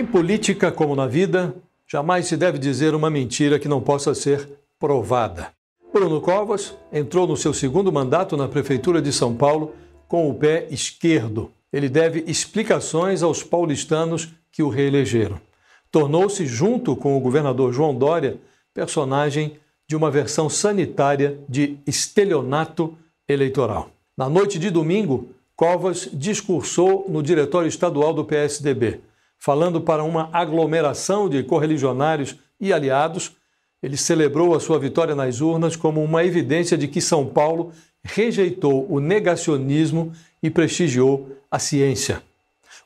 Em política, como na vida, jamais se deve dizer uma mentira que não possa ser provada. Bruno Covas entrou no seu segundo mandato na Prefeitura de São Paulo com o pé esquerdo. Ele deve explicações aos paulistanos que o reelegeram. Tornou-se, junto com o governador João Dória, personagem de uma versão sanitária de estelionato eleitoral. Na noite de domingo, Covas discursou no Diretório Estadual do PSDB falando para uma aglomeração de correligionários e aliados, ele celebrou a sua vitória nas urnas como uma evidência de que São Paulo rejeitou o negacionismo e prestigiou a ciência.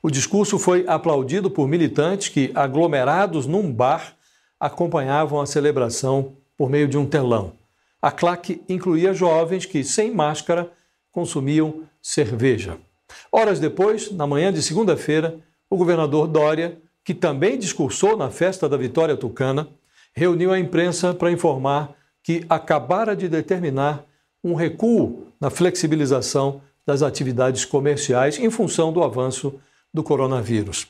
O discurso foi aplaudido por militantes que, aglomerados num bar, acompanhavam a celebração por meio de um telão. A claque incluía jovens que, sem máscara, consumiam cerveja. Horas depois, na manhã de segunda-feira, o governador Dória, que também discursou na festa da Vitória Tucana, reuniu a imprensa para informar que acabara de determinar um recuo na flexibilização das atividades comerciais em função do avanço do coronavírus.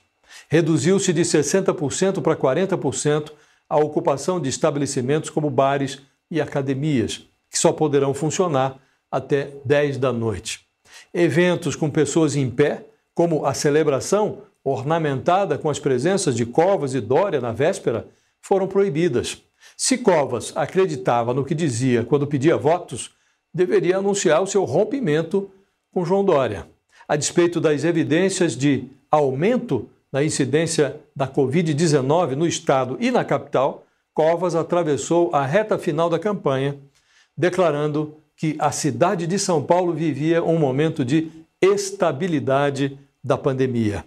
Reduziu-se de 60% para 40% a ocupação de estabelecimentos como bares e academias, que só poderão funcionar até 10 da noite. Eventos com pessoas em pé, como a celebração ornamentada com as presenças de Covas e Dória na véspera, foram proibidas. Se Covas acreditava no que dizia quando pedia votos, deveria anunciar o seu rompimento com João Dória. A despeito das evidências de aumento da incidência da Covid-19 no estado e na capital, Covas atravessou a reta final da campanha, declarando que a cidade de São Paulo vivia um momento de estabilidade da pandemia.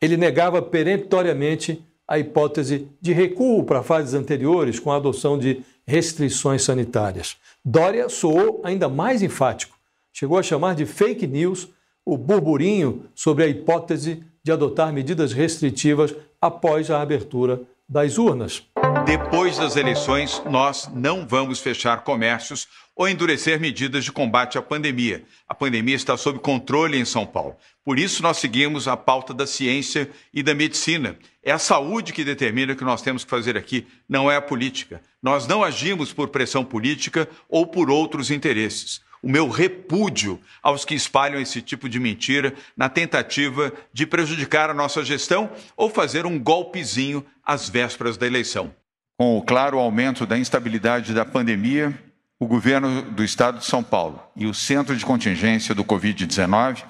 Ele negava peremptoriamente a hipótese de recuo para fases anteriores com a adoção de restrições sanitárias. Dória soou ainda mais enfático. Chegou a chamar de fake news o burburinho sobre a hipótese de adotar medidas restritivas após a abertura das urnas. Depois das eleições, nós não vamos fechar comércios ou endurecer medidas de combate à pandemia. A pandemia está sob controle em São Paulo. Por isso, nós seguimos a pauta da ciência e da medicina. É a saúde que determina o que nós temos que fazer aqui, não é a política. Nós não agimos por pressão política ou por outros interesses o meu repúdio aos que espalham esse tipo de mentira na tentativa de prejudicar a nossa gestão ou fazer um golpezinho às vésperas da eleição. Com o claro aumento da instabilidade da pandemia, o governo do estado de São Paulo e o centro de contingência do Covid-19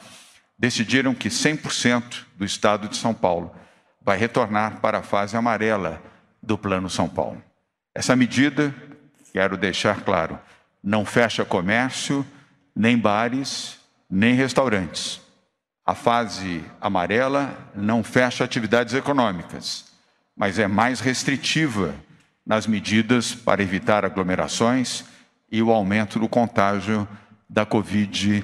decidiram que 100% do estado de São Paulo vai retornar para a fase amarela do Plano São Paulo. Essa medida, quero deixar claro, não fecha comércio, nem bares, nem restaurantes. A fase amarela não fecha atividades econômicas, mas é mais restritiva nas medidas para evitar aglomerações e o aumento do contágio da Covid-19.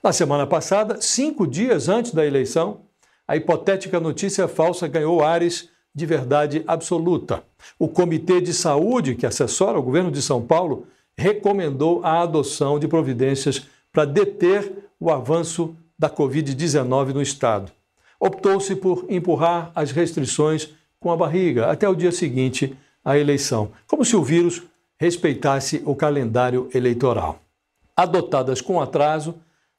Na semana passada, cinco dias antes da eleição, a hipotética notícia falsa ganhou ares de verdade absoluta. O Comitê de Saúde, que assessora o governo de São Paulo, recomendou a adoção de providências para deter o avanço da Covid-19 no estado. Optou-se por empurrar as restrições com a barriga até o dia seguinte à eleição, como se o vírus respeitasse o calendário eleitoral. Adotadas com atraso,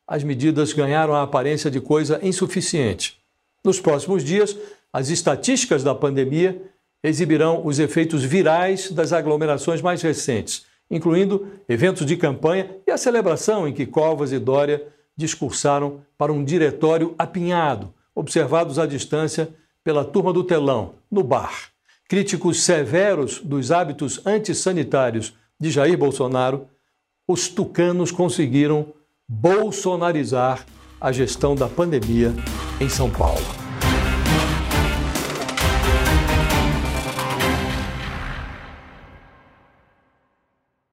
as medidas ganharam a aparência de coisa insuficiente. Nos próximos dias, as estatísticas da pandemia exibirão os efeitos virais das aglomerações mais recentes, incluindo eventos de campanha e a celebração em que Covas e Dória discursaram para um diretório apinhado, observados à distância pela turma do telão, no bar. Críticos severos dos hábitos antissanitários de Jair Bolsonaro, os tucanos conseguiram bolsonarizar a gestão da pandemia em São Paulo.